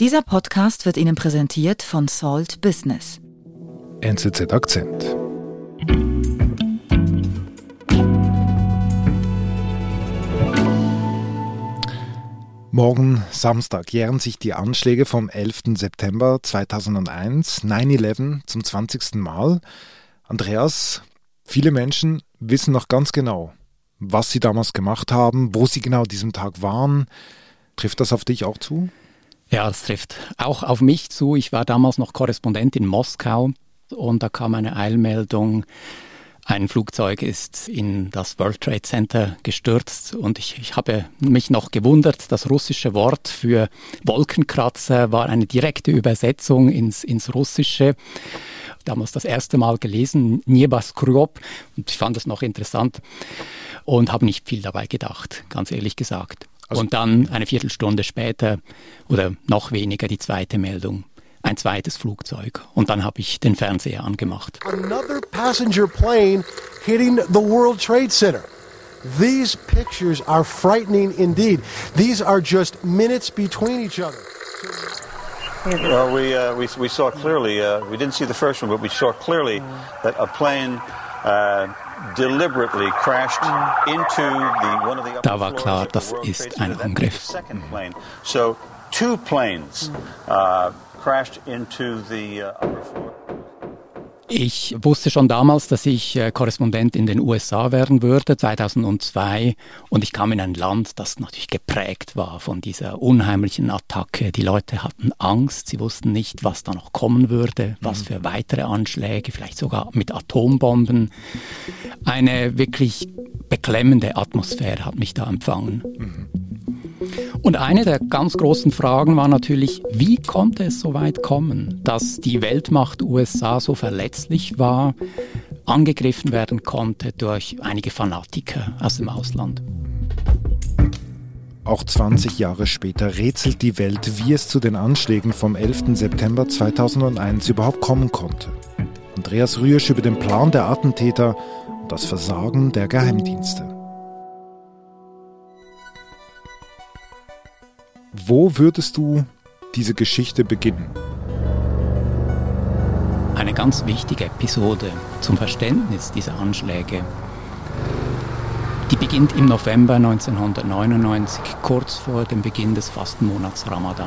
Dieser Podcast wird Ihnen präsentiert von Salt Business. NZZ Akzent. Morgen Samstag jähren sich die Anschläge vom 11. September 2001, 9-11, zum 20. Mal. Andreas, viele Menschen wissen noch ganz genau, was sie damals gemacht haben, wo sie genau diesem Tag waren. Trifft das auf dich auch zu? Ja, das trifft auch auf mich zu. Ich war damals noch Korrespondent in Moskau und da kam eine Eilmeldung, ein Flugzeug ist in das World Trade Center gestürzt und ich, ich habe mich noch gewundert, das russische Wort für Wolkenkratzer war eine direkte Übersetzung ins, ins Russische. Damals das erste Mal gelesen, Niebaskrop, und ich fand das noch interessant und habe nicht viel dabei gedacht, ganz ehrlich gesagt. Also und dann eine Viertelstunde später oder noch weniger die zweite Meldung ein zweites Flugzeug. Und dann habe ich den Fernseher angemacht. Another passenger plane hitting the World Trade Center. These pictures are frightening indeed. These are just minutes between each other. Well, we, uh, we, we saw clearly, uh, we didn't see the first one, but we saw clearly that a plane uh, deliberately crashed into the, one of the da war klar, das ist ein Angriff. So two planes uh, crashed into the uh, upper floor. Ich wusste schon damals, dass ich äh, Korrespondent in den USA werden würde, 2002. Und ich kam in ein Land, das natürlich geprägt war von dieser unheimlichen Attacke. Die Leute hatten Angst, sie wussten nicht, was da noch kommen würde, was mhm. für weitere Anschläge, vielleicht sogar mit Atombomben. Eine wirklich beklemmende Atmosphäre hat mich da empfangen. Mhm. Und eine der ganz großen Fragen war natürlich, wie konnte es so weit kommen, dass die Weltmacht USA so verletzlich war, angegriffen werden konnte durch einige Fanatiker aus dem Ausland. Auch 20 Jahre später rätselt die Welt, wie es zu den Anschlägen vom 11. September 2001 überhaupt kommen konnte. Andreas Rüesch über den Plan der Attentäter und das Versagen der Geheimdienste. Wo würdest du diese Geschichte beginnen? Eine ganz wichtige Episode zum Verständnis dieser Anschläge. Die beginnt im November 1999, kurz vor dem Beginn des Fastenmonats Ramadan.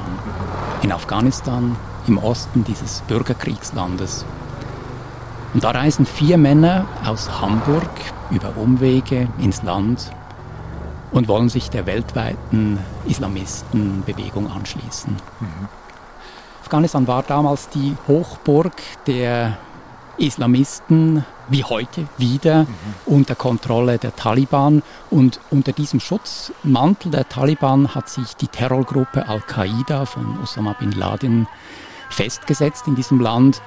In Afghanistan, im Osten dieses Bürgerkriegslandes. Und da reisen vier Männer aus Hamburg über Umwege ins Land und wollen sich der weltweiten Islamistenbewegung anschließen. Mhm. Afghanistan war damals die Hochburg der Islamisten, wie heute wieder, mhm. unter Kontrolle der Taliban. Und unter diesem Schutzmantel der Taliban hat sich die Terrorgruppe Al-Qaida von Osama bin Laden festgesetzt in diesem Land.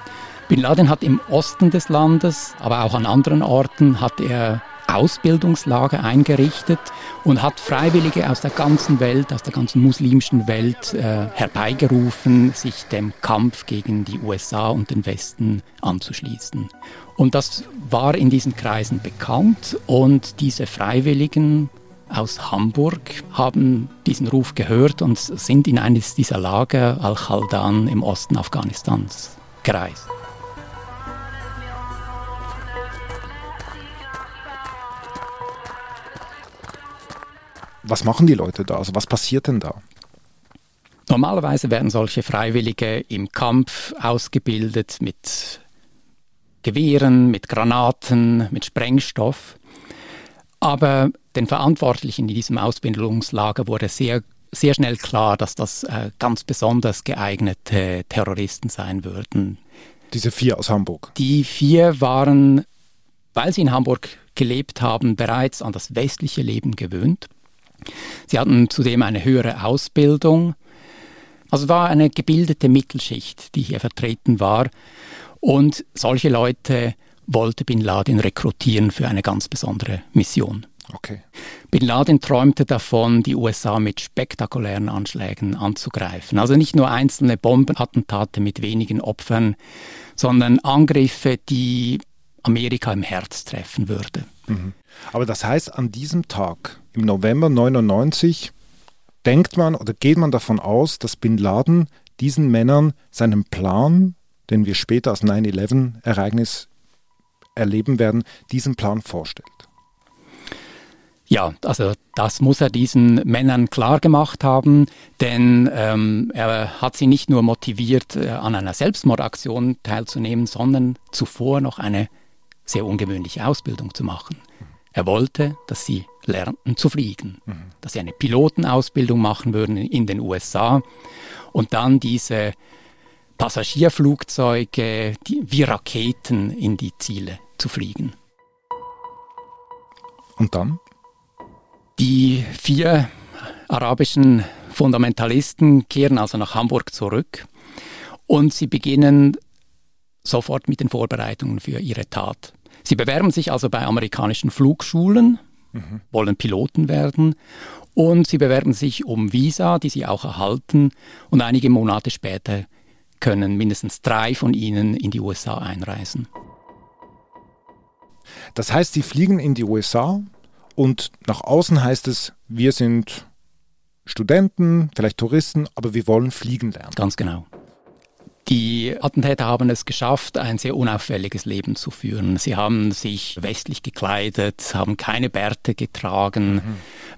Bin Laden hat im Osten des Landes, aber auch an anderen Orten, hat er Ausbildungslager eingerichtet und hat Freiwillige aus der ganzen Welt, aus der ganzen muslimischen Welt äh, herbeigerufen, sich dem Kampf gegen die USA und den Westen anzuschließen. Und das war in diesen Kreisen bekannt und diese Freiwilligen aus Hamburg haben diesen Ruf gehört und sind in eines dieser Lager Al-Khaldan im Osten Afghanistans gereist. Was machen die Leute da? Also was passiert denn da? Normalerweise werden solche Freiwillige im Kampf ausgebildet mit Gewehren, mit Granaten, mit Sprengstoff. Aber den Verantwortlichen in diesem Ausbildungslager wurde sehr, sehr schnell klar, dass das äh, ganz besonders geeignete Terroristen sein würden. Diese vier aus Hamburg? Die vier waren, weil sie in Hamburg gelebt haben, bereits an das westliche Leben gewöhnt. Sie hatten zudem eine höhere Ausbildung. Also war eine gebildete Mittelschicht, die hier vertreten war. Und solche Leute wollte Bin Laden rekrutieren für eine ganz besondere Mission. Okay. Bin Laden träumte davon, die USA mit spektakulären Anschlägen anzugreifen. Also nicht nur einzelne Bombenattentate mit wenigen Opfern, sondern Angriffe, die Amerika im Herz treffen würde. Mhm. Aber das heißt, an diesem Tag im November 99 denkt man oder geht man davon aus, dass Bin Laden diesen Männern seinen Plan, den wir später als 9-11-Ereignis erleben werden, diesen Plan vorstellt. Ja, also das muss er diesen Männern klar gemacht haben, denn ähm, er hat sie nicht nur motiviert, äh, an einer Selbstmordaktion teilzunehmen, sondern zuvor noch eine sehr ungewöhnliche Ausbildung zu machen. Er wollte, dass sie lernten zu fliegen, mhm. dass sie eine Pilotenausbildung machen würden in den USA und dann diese Passagierflugzeuge die, wie Raketen in die Ziele zu fliegen. Und dann? Die vier arabischen Fundamentalisten kehren also nach Hamburg zurück und sie beginnen sofort mit den Vorbereitungen für ihre Tat. Sie bewerben sich also bei amerikanischen Flugschulen, mhm. wollen Piloten werden und sie bewerben sich um Visa, die sie auch erhalten und einige Monate später können mindestens drei von ihnen in die USA einreisen. Das heißt, sie fliegen in die USA, und nach außen heißt es, wir sind Studenten, vielleicht Touristen, aber wir wollen fliegen lernen. Ganz genau. Die Attentäter haben es geschafft, ein sehr unauffälliges Leben zu führen. Sie haben sich westlich gekleidet, haben keine Bärte getragen. Mhm.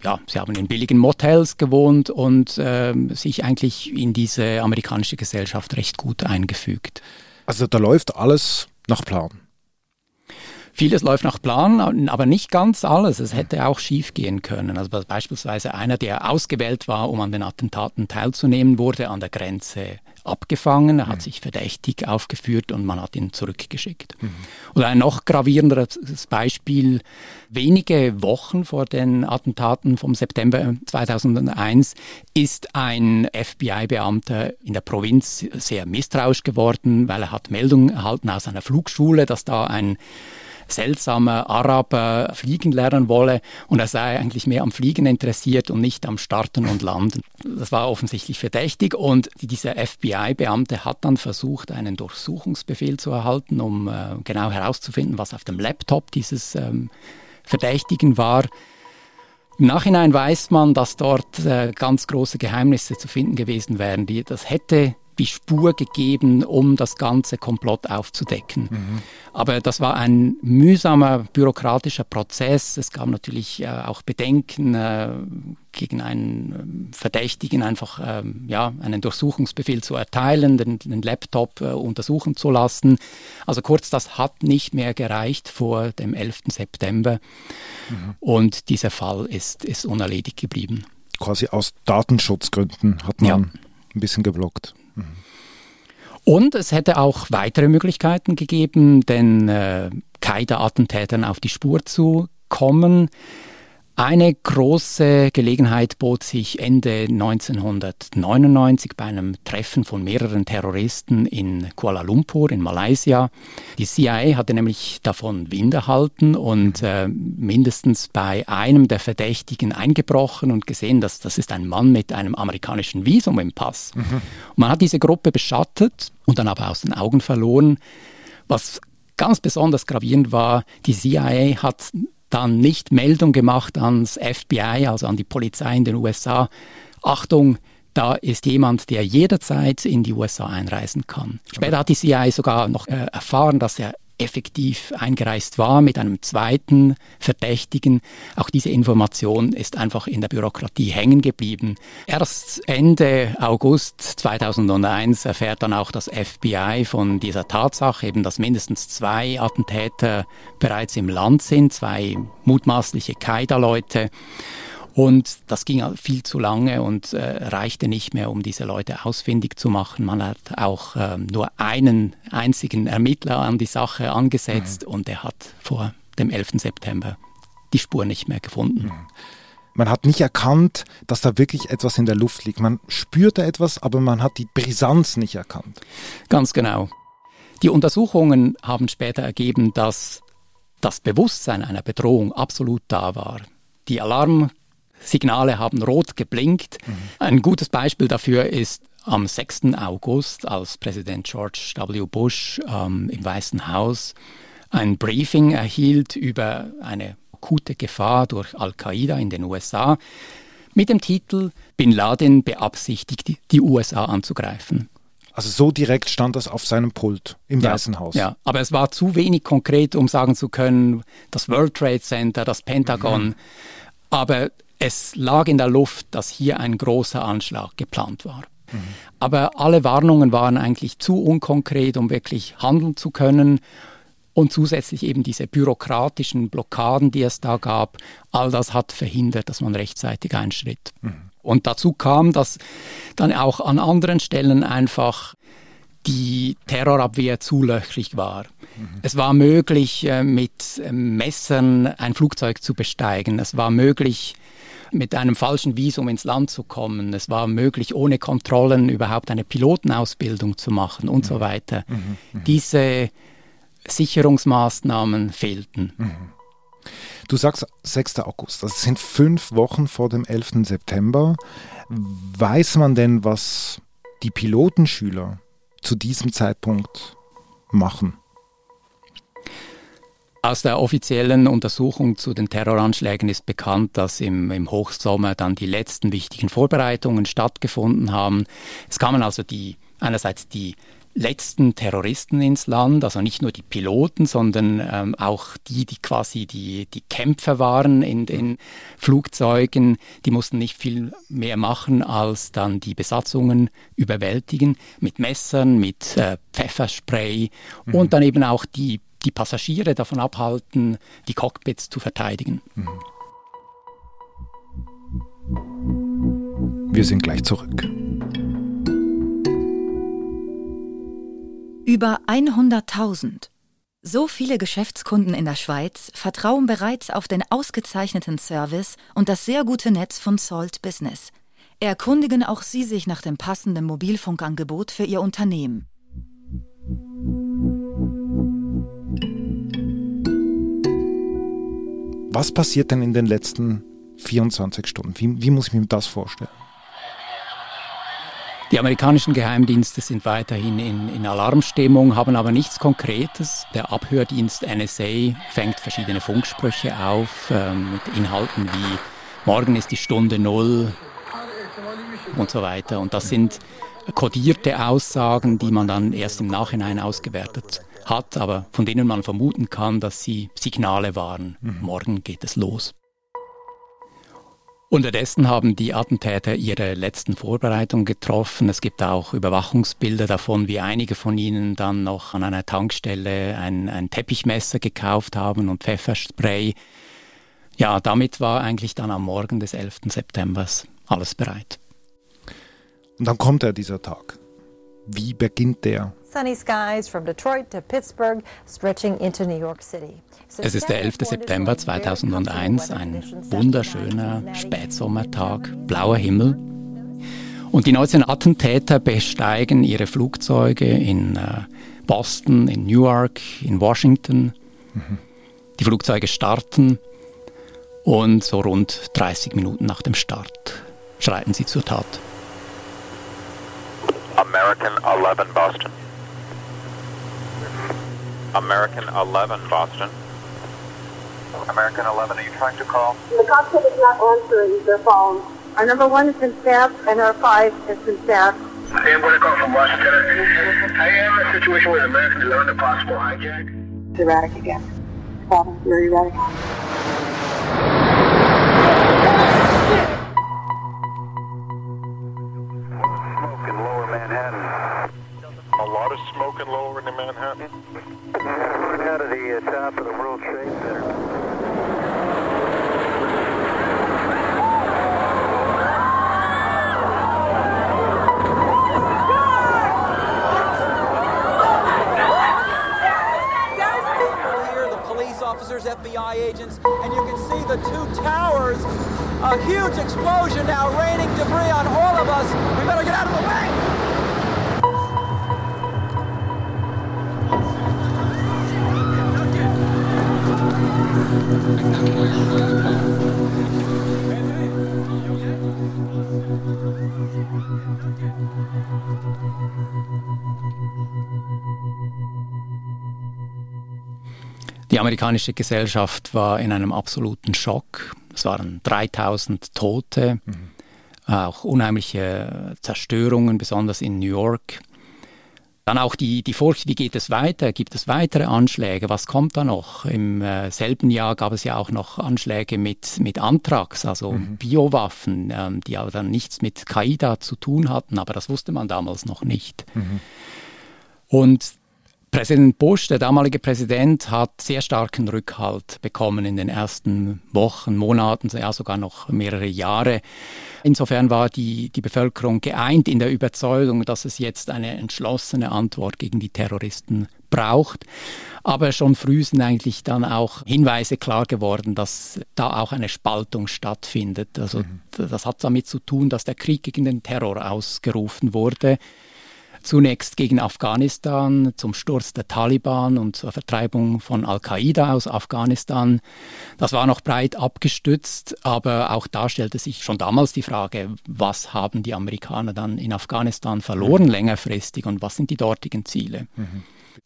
Ja, sie haben in billigen Motels gewohnt und äh, sich eigentlich in diese amerikanische Gesellschaft recht gut eingefügt. Also da läuft alles nach Plan. Vieles läuft nach Plan, aber nicht ganz alles. Es hätte auch schief gehen können. Also beispielsweise einer, der ausgewählt war, um an den Attentaten teilzunehmen, wurde an der Grenze abgefangen, er hat mhm. sich verdächtig aufgeführt und man hat ihn zurückgeschickt. Mhm. Oder ein noch gravierenderes Beispiel, wenige Wochen vor den Attentaten vom September 2001 ist ein FBI-Beamter in der Provinz sehr misstrauisch geworden, weil er hat Meldungen erhalten aus einer Flugschule, dass da ein seltsamer Araber fliegen lernen wolle und er sei eigentlich mehr am Fliegen interessiert und nicht am Starten und Landen. Das war offensichtlich verdächtig und dieser FBI-Beamte hat dann versucht, einen Durchsuchungsbefehl zu erhalten, um äh, genau herauszufinden, was auf dem Laptop dieses ähm, Verdächtigen war. Im Nachhinein weiß man, dass dort äh, ganz große Geheimnisse zu finden gewesen wären. Die, das hätte die Spur gegeben, um das ganze Komplott aufzudecken. Mhm. Aber das war ein mühsamer bürokratischer Prozess. Es gab natürlich äh, auch Bedenken äh, gegen einen äh, Verdächtigen, einfach äh, ja, einen Durchsuchungsbefehl zu erteilen, den, den Laptop äh, untersuchen zu lassen. Also kurz, das hat nicht mehr gereicht vor dem 11. September. Mhm. Und dieser Fall ist, ist unerledigt geblieben. Quasi aus Datenschutzgründen hat man ja. ein bisschen geblockt. Und es hätte auch weitere Möglichkeiten gegeben, den äh, Qaida-Attentätern auf die Spur zu kommen. Eine große Gelegenheit bot sich Ende 1999 bei einem Treffen von mehreren Terroristen in Kuala Lumpur in Malaysia. Die CIA hatte nämlich davon Wind erhalten und äh, mindestens bei einem der Verdächtigen eingebrochen und gesehen, dass das ist ein Mann mit einem amerikanischen Visum im Pass. Mhm. man hat diese Gruppe beschattet und dann aber aus den Augen verloren. Was ganz besonders gravierend war, die CIA hat dann nicht Meldung gemacht ans FBI, also an die Polizei in den USA. Achtung, da ist jemand, der jederzeit in die USA einreisen kann. Später hat die CIA sogar noch äh, erfahren, dass er effektiv eingereist war mit einem zweiten Verdächtigen. Auch diese Information ist einfach in der Bürokratie hängen geblieben. Erst Ende August 2001 erfährt dann auch das FBI von dieser Tatsache, eben dass mindestens zwei Attentäter bereits im Land sind, zwei mutmaßliche Qaida-Leute. Und das ging viel zu lange und äh, reichte nicht mehr, um diese Leute ausfindig zu machen. Man hat auch äh, nur einen einzigen Ermittler an die Sache angesetzt mhm. und er hat vor dem 11. September die Spur nicht mehr gefunden. Mhm. Man hat nicht erkannt, dass da wirklich etwas in der Luft liegt. Man spürte etwas, aber man hat die Brisanz nicht erkannt. Ganz genau. Die Untersuchungen haben später ergeben, dass das Bewusstsein einer Bedrohung absolut da war. Die Alarm Signale haben rot geblinkt. Mhm. Ein gutes Beispiel dafür ist am 6. August, als Präsident George W. Bush ähm, im Weißen Haus ein Briefing erhielt über eine akute Gefahr durch Al-Qaida in den USA mit dem Titel Bin Laden beabsichtigt, die USA anzugreifen. Also so direkt stand das auf seinem Pult im ja, Weißen Haus. Ja, aber es war zu wenig konkret, um sagen zu können, das World Trade Center, das Pentagon. Mhm. Aber es lag in der Luft, dass hier ein großer Anschlag geplant war. Mhm. Aber alle Warnungen waren eigentlich zu unkonkret, um wirklich handeln zu können. Und zusätzlich eben diese bürokratischen Blockaden, die es da gab, all das hat verhindert, dass man rechtzeitig einschritt. Mhm. Und dazu kam, dass dann auch an anderen Stellen einfach die Terrorabwehr zu löchrig war. Mhm. Es war möglich, äh, mit Messern ein Flugzeug zu besteigen. Es war möglich, mit einem falschen Visum ins Land zu kommen. Es war möglich, ohne Kontrollen überhaupt eine Pilotenausbildung zu machen und mhm. so weiter. Mhm. mhm. Diese Sicherungsmaßnahmen fehlten. Mhm. Du sagst 6. August, das sind fünf Wochen vor dem 11. September. Weiß man denn, was die Pilotenschüler zu diesem Zeitpunkt machen? Aus der offiziellen Untersuchung zu den Terroranschlägen ist bekannt, dass im, im Hochsommer dann die letzten wichtigen Vorbereitungen stattgefunden haben. Es kamen also die einerseits die letzten Terroristen ins Land, also nicht nur die Piloten, sondern ähm, auch die, die quasi die, die Kämpfer waren in den Flugzeugen, die mussten nicht viel mehr machen, als dann die Besatzungen überwältigen mit Messern, mit äh, Pfefferspray mhm. und dann eben auch die, die Passagiere davon abhalten, die Cockpits zu verteidigen. Mhm. Wir sind gleich zurück. Über 100.000. So viele Geschäftskunden in der Schweiz vertrauen bereits auf den ausgezeichneten Service und das sehr gute Netz von Salt Business. Erkundigen auch Sie sich nach dem passenden Mobilfunkangebot für Ihr Unternehmen. Was passiert denn in den letzten 24 Stunden? Wie, wie muss ich mir das vorstellen? Die amerikanischen Geheimdienste sind weiterhin in, in, Alarmstimmung, haben aber nichts Konkretes. Der Abhördienst NSA fängt verschiedene Funksprüche auf ähm, mit Inhalten wie Morgen ist die Stunde Null und so weiter. Und das sind kodierte Aussagen, die man dann erst im Nachhinein ausgewertet hat, aber von denen man vermuten kann, dass sie Signale waren. Mhm. Morgen geht es los. Unterdessen haben die Attentäter ihre letzten Vorbereitungen getroffen. Es gibt auch Überwachungsbilder davon, wie einige von ihnen dann noch an einer Tankstelle ein, ein Teppichmesser gekauft haben und Pfefferspray. Ja, damit war eigentlich dann am Morgen des 11. September alles bereit. Und dann kommt er dieser Tag. Wie beginnt der? Sunny skies from Detroit to Pittsburgh, stretching into New York City. Es ist der 11. September 2001, ein wunderschöner Spätsommertag, blauer Himmel. Und die 19 Attentäter besteigen ihre Flugzeuge in äh, Boston, in Newark, in Washington. Mhm. Die Flugzeuge starten und so rund 30 Minuten nach dem Start schreiten sie zur Tat. American 11 Boston. American 11 Boston. American 11, are you trying to call? The cockpit is not answering their phone. Our number one has been staffed, and our five has been staffed. I am going to call from Washington. I am in a situation with American 11, a possible hijack. It's erratic again. Problem, very erratic. Die amerikanische Gesellschaft war in einem absoluten Schock. Es waren 3000 Tote, mhm. auch unheimliche Zerstörungen, besonders in New York. Dann auch die, die Furcht, wie geht es weiter? Gibt es weitere Anschläge? Was kommt da noch? Im äh, selben Jahr gab es ja auch noch Anschläge mit, mit Anthrax, also mhm. Biowaffen, ähm, die aber dann nichts mit Qaida zu tun hatten, aber das wusste man damals noch nicht. Mhm. Und Präsident Bush, der damalige Präsident, hat sehr starken Rückhalt bekommen in den ersten Wochen, Monaten, ja sogar noch mehrere Jahre. Insofern war die, die Bevölkerung geeint in der Überzeugung, dass es jetzt eine entschlossene Antwort gegen die Terroristen braucht. Aber schon früh sind eigentlich dann auch Hinweise klar geworden, dass da auch eine Spaltung stattfindet. Also mhm. das hat damit zu tun, dass der Krieg gegen den Terror ausgerufen wurde. Zunächst gegen Afghanistan, zum Sturz der Taliban und zur Vertreibung von Al-Qaida aus Afghanistan. Das war noch breit abgestützt, aber auch da stellte sich schon damals die Frage, was haben die Amerikaner dann in Afghanistan verloren längerfristig und was sind die dortigen Ziele? Mhm.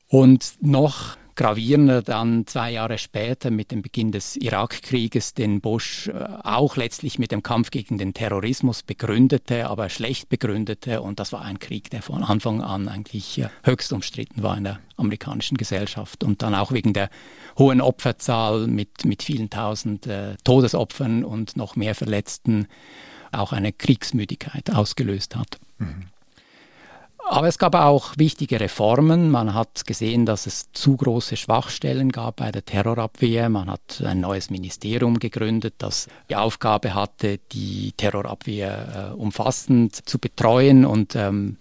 Und noch gravierender dann zwei Jahre später mit dem Beginn des Irakkrieges, den Bush äh, auch letztlich mit dem Kampf gegen den Terrorismus begründete, aber schlecht begründete. Und das war ein Krieg, der von Anfang an eigentlich äh, höchst umstritten war in der amerikanischen Gesellschaft und dann auch wegen der hohen Opferzahl mit, mit vielen tausend äh, Todesopfern und noch mehr Verletzten auch eine Kriegsmüdigkeit ausgelöst hat. Mhm. Aber es gab auch wichtige Reformen. Man hat gesehen, dass es zu große Schwachstellen gab bei der Terrorabwehr. Man hat ein neues Ministerium gegründet, das die Aufgabe hatte, die Terrorabwehr äh, umfassend zu betreuen und ähm,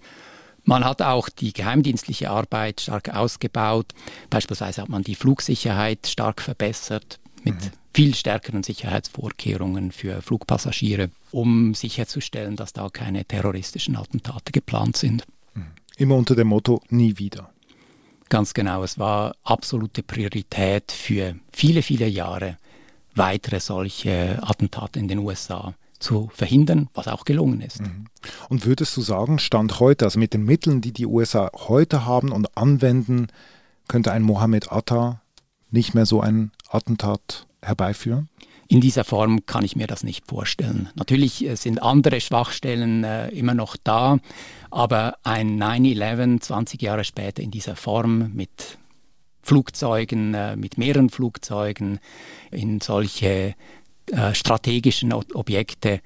man hat auch die geheimdienstliche Arbeit stark ausgebaut. Beispielsweise hat man die Flugsicherheit stark verbessert mit mhm. viel stärkeren Sicherheitsvorkehrungen für Flugpassagiere, um sicherzustellen, dass da keine terroristischen Attentate geplant sind. Immer unter dem Motto nie wieder. Ganz genau, es war absolute Priorität für viele, viele Jahre, weitere solche Attentate in den USA zu verhindern, was auch gelungen ist. Mhm. Und würdest du sagen, Stand heute, also mit den Mitteln, die die USA heute haben und anwenden, könnte ein Mohammed Atta nicht mehr so ein Attentat herbeiführen? In dieser Form kann ich mir das nicht vorstellen. Natürlich äh, sind andere Schwachstellen äh, immer noch da, aber ein 9-11 20 Jahre später in dieser Form mit Flugzeugen, äh, mit mehreren Flugzeugen, in solche äh, strategischen Objekte,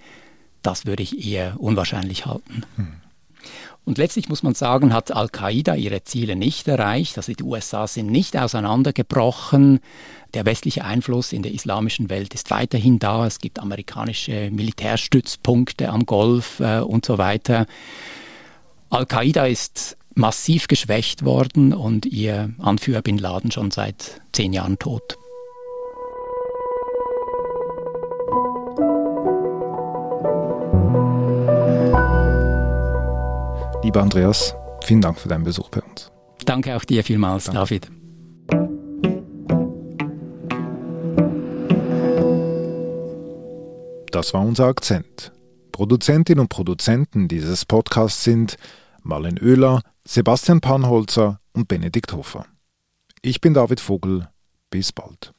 das würde ich eher unwahrscheinlich halten. Hm. Und letztlich muss man sagen, hat Al-Qaida ihre Ziele nicht erreicht. Also die USA sind nicht auseinandergebrochen. Der westliche Einfluss in der islamischen Welt ist weiterhin da. Es gibt amerikanische Militärstützpunkte am Golf äh, und so weiter. Al-Qaida ist massiv geschwächt worden und ihr Anführer Bin Laden schon seit zehn Jahren tot. Lieber Andreas, vielen Dank für deinen Besuch bei uns. Danke auch dir vielmals, Danke. David. Das war unser Akzent. Produzentinnen und Produzenten dieses Podcasts sind Marlen Oehler, Sebastian Panholzer und Benedikt Hofer. Ich bin David Vogel. Bis bald.